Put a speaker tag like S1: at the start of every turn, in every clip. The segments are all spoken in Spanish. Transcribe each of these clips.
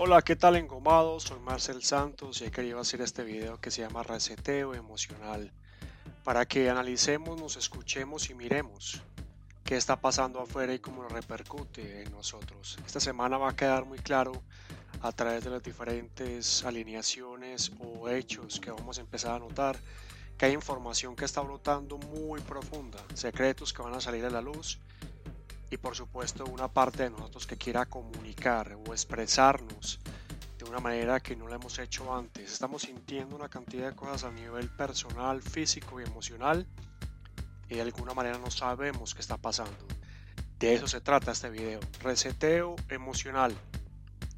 S1: Hola, ¿qué tal engomados? Soy Marcel Santos y he querido hacer este video que se llama Reseteo Emocional para que analicemos, nos escuchemos y miremos qué está pasando afuera y cómo repercute en nosotros. Esta semana va a quedar muy claro a través de las diferentes alineaciones o hechos que vamos a empezar a notar que hay información que está brotando muy profunda, secretos que van a salir a la luz y por supuesto una parte de nosotros que quiera comunicar o expresarnos de una manera que no lo hemos hecho antes. Estamos sintiendo una cantidad de cosas a nivel personal, físico y emocional y de alguna manera no sabemos qué está pasando. De eso se trata este video, reseteo emocional.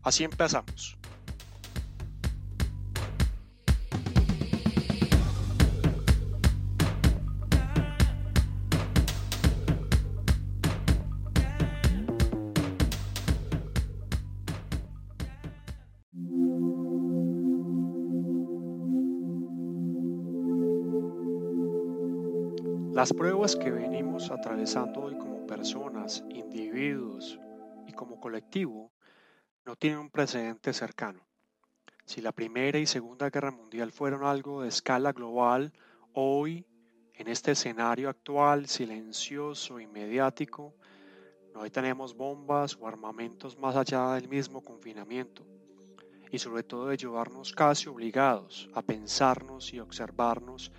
S1: Así empezamos. Las pruebas que venimos atravesando hoy como personas, individuos y como colectivo no tienen un precedente cercano. Si la Primera y Segunda Guerra Mundial fueron algo de escala global, hoy, en este escenario actual silencioso y mediático, no tenemos bombas o armamentos más allá del mismo confinamiento y sobre todo de llevarnos casi obligados a pensarnos y observarnos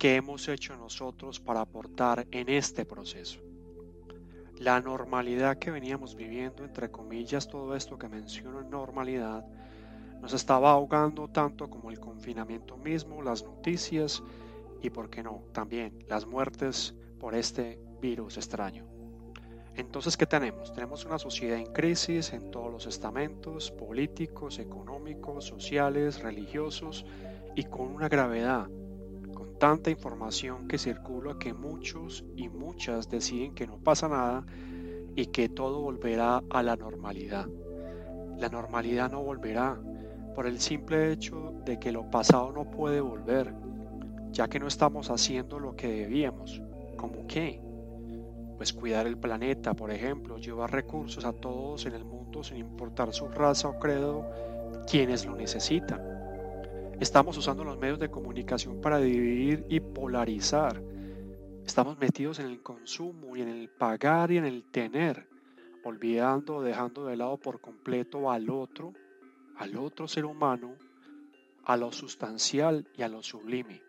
S1: ¿Qué hemos hecho nosotros para aportar en este proceso? La normalidad que veníamos viviendo, entre comillas, todo esto que menciono en normalidad, nos estaba ahogando tanto como el confinamiento mismo, las noticias y, por qué no, también las muertes por este virus extraño. Entonces, ¿qué tenemos? Tenemos una sociedad en crisis en todos los estamentos, políticos, económicos, sociales, religiosos, y con una gravedad tanta información que circula que muchos y muchas deciden que no pasa nada y que todo volverá a la normalidad. La normalidad no volverá por el simple hecho de que lo pasado no puede volver, ya que no estamos haciendo lo que debíamos. ¿Cómo qué? Pues cuidar el planeta, por ejemplo, llevar recursos a todos en el mundo sin importar su raza o credo, quienes lo necesitan Estamos usando los medios de comunicación para dividir y polarizar. Estamos metidos en el consumo y en el pagar y en el tener, olvidando dejando de lado por completo al otro, al otro ser humano, a lo sustancial y a lo sublime.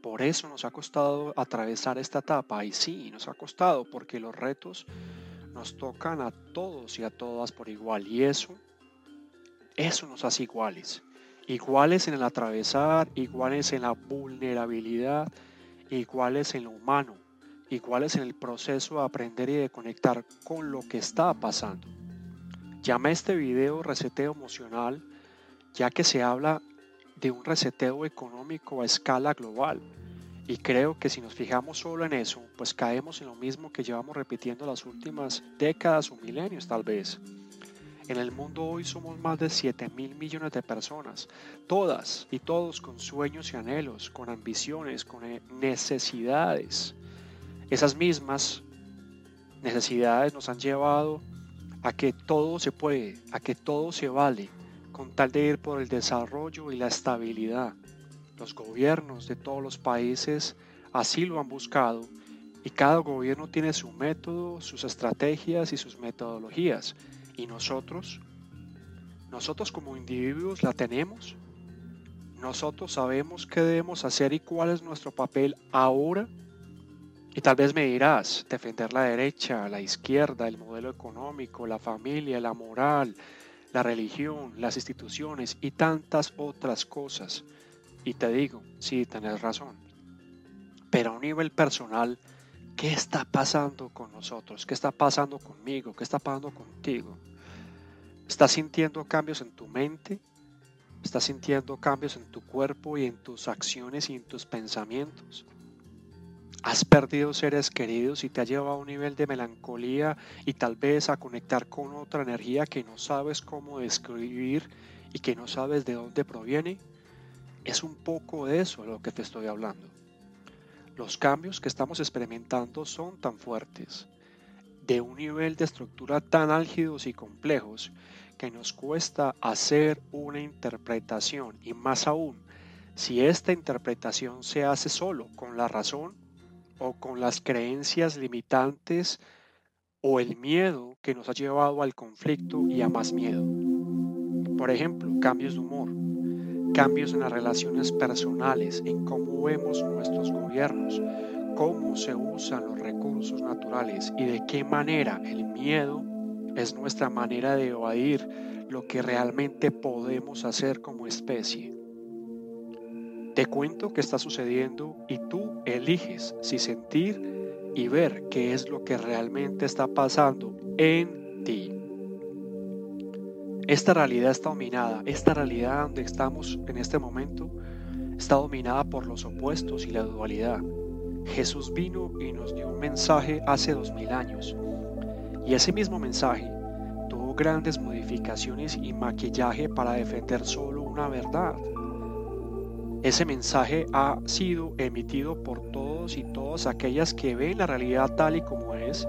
S1: Por eso nos ha costado atravesar esta etapa y sí, nos ha costado porque los retos nos tocan a todos y a todas por igual y eso, eso nos hace iguales iguales en el atravesar, iguales en la vulnerabilidad, iguales en lo humano, iguales en el proceso de aprender y de conectar con lo que está pasando. Llama este video reseteo emocional, ya que se habla de un reseteo económico a escala global. Y creo que si nos fijamos solo en eso, pues caemos en lo mismo que llevamos repitiendo las últimas décadas o milenios tal vez. En el mundo hoy somos más de 7 mil millones de personas, todas y todos con sueños y anhelos, con ambiciones, con eh, necesidades. Esas mismas necesidades nos han llevado a que todo se puede, a que todo se vale, con tal de ir por el desarrollo y la estabilidad. Los gobiernos de todos los países así lo han buscado y cada gobierno tiene su método, sus estrategias y sus metodologías ¿Y nosotros? ¿Nosotros como individuos la tenemos? ¿Nosotros sabemos qué debemos hacer y cuál es nuestro papel ahora? Y tal vez me dirás, defender la derecha, la izquierda, el modelo económico, la familia, la moral, la religión, las instituciones y tantas otras cosas. Y te digo, sí, tenés razón. Pero a un nivel personal, ¿Qué está pasando con nosotros? ¿Qué está pasando conmigo? ¿Qué está pasando contigo? ¿Estás sintiendo cambios en tu mente? ¿Estás sintiendo cambios en tu cuerpo y en tus acciones y en tus pensamientos? ¿Has perdido seres queridos y te ha llevado a un nivel de melancolía y tal vez a conectar con otra energía que no sabes cómo describir y que no sabes de dónde proviene? Es un poco de eso lo que te estoy hablando. Los cambios que estamos experimentando son tan fuertes, de un nivel de estructura tan álgidos y complejos que nos cuesta hacer una interpretación y más aún si esta interpretación se hace solo con la razón o con las creencias limitantes o el miedo que nos ha llevado al conflicto y a más miedo. Por ejemplo, cambios de humor, cambios en las relaciones personales, en cómo vemos nuestros gobiernos, cómo se usan los recursos naturales y de qué manera el miedo es nuestra manera de evadir lo que realmente podemos hacer como especie. Te cuento qué está sucediendo y tú eliges si sentir y ver qué es lo que realmente está pasando en ti. Esta realidad está dominada, esta realidad donde estamos en este momento está dominada por los opuestos y la dualidad. Jesús vino y nos dio un mensaje hace dos mil años y ese mismo mensaje tuvo grandes modificaciones y maquillaje para defender solo una verdad. Ese mensaje ha sido emitido por todos y todas aquellas que ven la realidad tal y como es,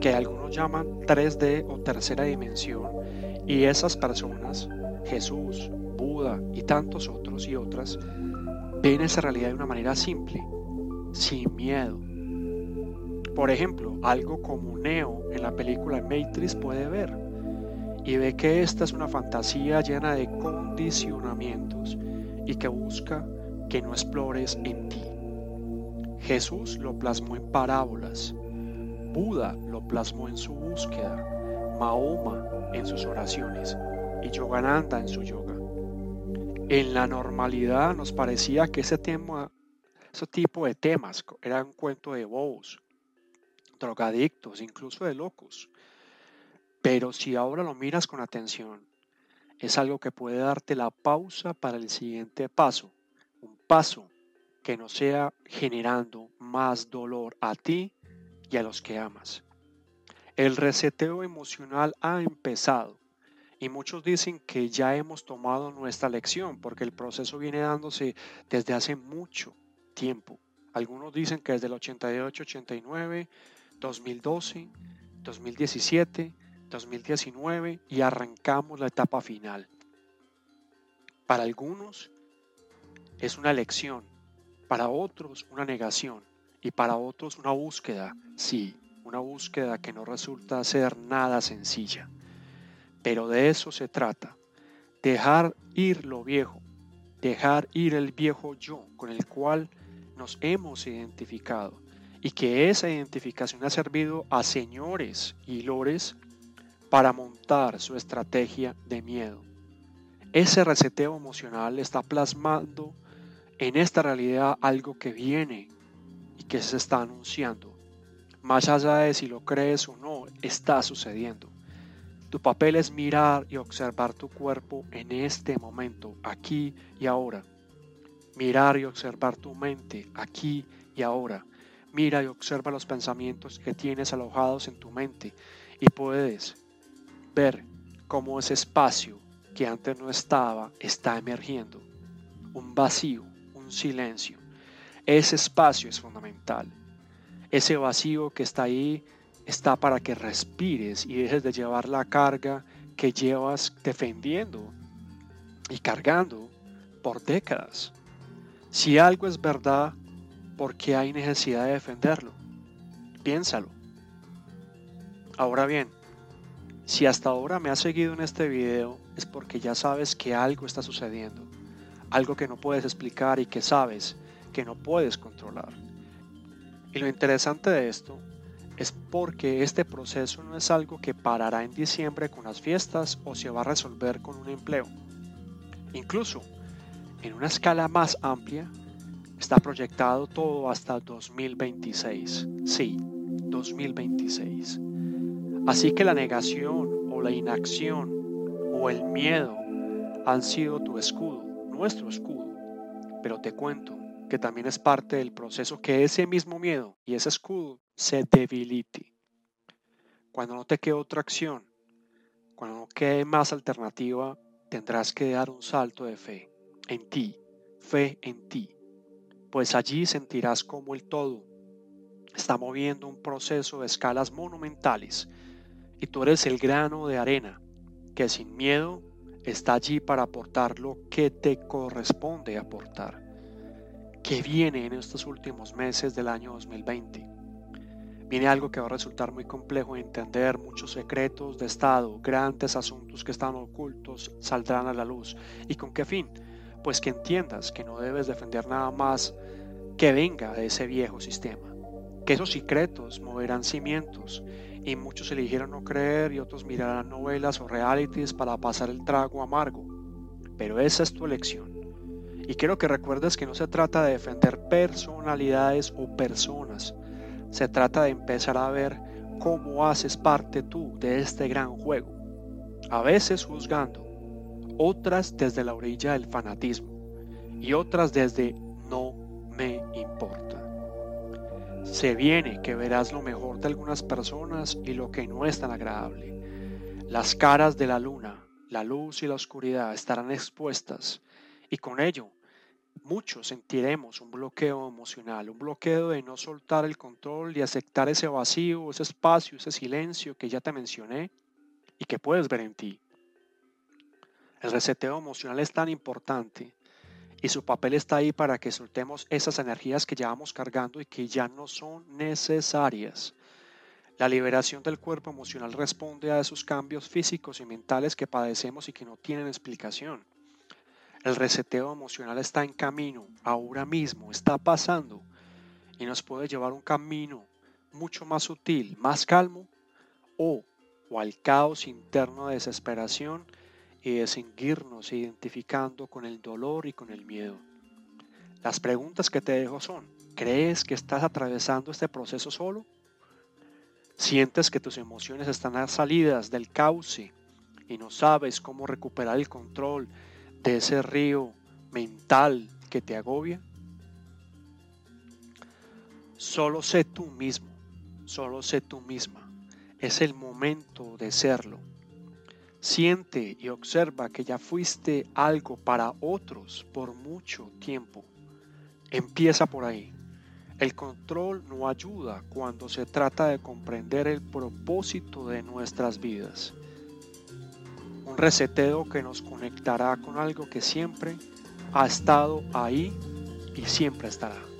S1: que algunos llaman 3D o tercera dimensión, y esas personas, Jesús, Buda y tantos otros y otras, ven esa realidad de una manera simple, sin miedo. Por ejemplo, algo como Neo en la película Matrix puede ver y ve que esta es una fantasía llena de condicionamientos y que busca que no explores en ti. Jesús lo plasmó en parábolas, Buda lo plasmó en su búsqueda, Mahoma en sus oraciones y Yogananda en su yoga. En la normalidad nos parecía que ese tema, ese tipo de temas era un cuento de bobos, drogadictos, incluso de locos. Pero si ahora lo miras con atención, es algo que puede darte la pausa para el siguiente paso, un paso que no sea generando más dolor a ti y a los que amas. El reseteo emocional ha empezado y muchos dicen que ya hemos tomado nuestra lección porque el proceso viene dándose desde hace mucho tiempo. Algunos dicen que desde el 88, 89, 2012, 2017, 2019 y arrancamos la etapa final. Para algunos es una elección, para otros una negación y para otros una búsqueda, sí, una búsqueda que no resulta ser nada sencilla. Pero de eso se trata, dejar ir lo viejo, dejar ir el viejo yo con el cual nos hemos identificado y que esa identificación ha servido a señores y lores para montar su estrategia de miedo. Ese reseteo emocional está plasmando en esta realidad algo que viene y que se está anunciando. Más allá de si lo crees o no, está sucediendo. Tu papel es mirar y observar tu cuerpo en este momento, aquí y ahora. Mirar y observar tu mente aquí y ahora. Mira y observa los pensamientos que tienes alojados en tu mente y puedes ver cómo ese espacio que antes no estaba está emergiendo. Un vacío, un silencio. Ese espacio es fundamental. Ese vacío que está ahí está para que respires y dejes de llevar la carga que llevas defendiendo y cargando por décadas. Si algo es verdad, ¿por qué hay necesidad de defenderlo? Piénsalo. Ahora bien, si hasta ahora me has seguido en este video es porque ya sabes que algo está sucediendo, algo que no puedes explicar y que sabes que no puedes controlar. Y lo interesante de esto es porque este proceso no es algo que parará en diciembre con las fiestas o se va a resolver con un empleo. Incluso, en una escala más amplia, está proyectado todo hasta 2026. Sí, 2026. Así que la negación o la inacción o el miedo han sido tu escudo, nuestro escudo. Pero te cuento que también es parte del proceso que ese mismo miedo y ese escudo se debilite. Cuando no te quede otra acción, cuando no quede más alternativa, tendrás que dar un salto de fe en ti, fe en ti, pues allí sentirás como el todo, está moviendo un proceso de escalas monumentales y tú eres el grano de arena que sin miedo está allí para aportar lo que te corresponde aportar. ¿Qué viene en estos últimos meses del año 2020? Viene algo que va a resultar muy complejo de entender, muchos secretos de Estado, grandes asuntos que están ocultos saldrán a la luz. ¿Y con qué fin? Pues que entiendas que no debes defender nada más que venga de ese viejo sistema que esos secretos moverán cimientos y muchos eligieron no creer y otros mirarán novelas o realities para pasar el trago amargo. Pero esa es tu elección. Y quiero que recuerdes que no se trata de defender personalidades o personas. Se trata de empezar a ver cómo haces parte tú de este gran juego. A veces juzgando, otras desde la orilla del fanatismo y otras desde no me importa. Se viene que verás lo mejor de algunas personas y lo que no es tan agradable. Las caras de la luna, la luz y la oscuridad estarán expuestas y con ello muchos sentiremos un bloqueo emocional, un bloqueo de no soltar el control y aceptar ese vacío, ese espacio, ese silencio que ya te mencioné y que puedes ver en ti. El reseteo emocional es tan importante y su papel está ahí para que soltemos esas energías que llevamos cargando y que ya no son necesarias. La liberación del cuerpo emocional responde a esos cambios físicos y mentales que padecemos y que no tienen explicación. El reseteo emocional está en camino, ahora mismo, está pasando y nos puede llevar un camino mucho más sutil, más calmo o, o al caos interno de desesperación y seguirnos identificando con el dolor y con el miedo. Las preguntas que te dejo son, ¿crees que estás atravesando este proceso solo? ¿Sientes que tus emociones están salidas del cauce y no sabes cómo recuperar el control de ese río mental que te agobia? Solo sé tú mismo, solo sé tú misma. Es el momento de serlo. Siente y observa que ya fuiste algo para otros por mucho tiempo. Empieza por ahí. El control no ayuda cuando se trata de comprender el propósito de nuestras vidas. Un reseteo que nos conectará con algo que siempre ha estado ahí y siempre estará.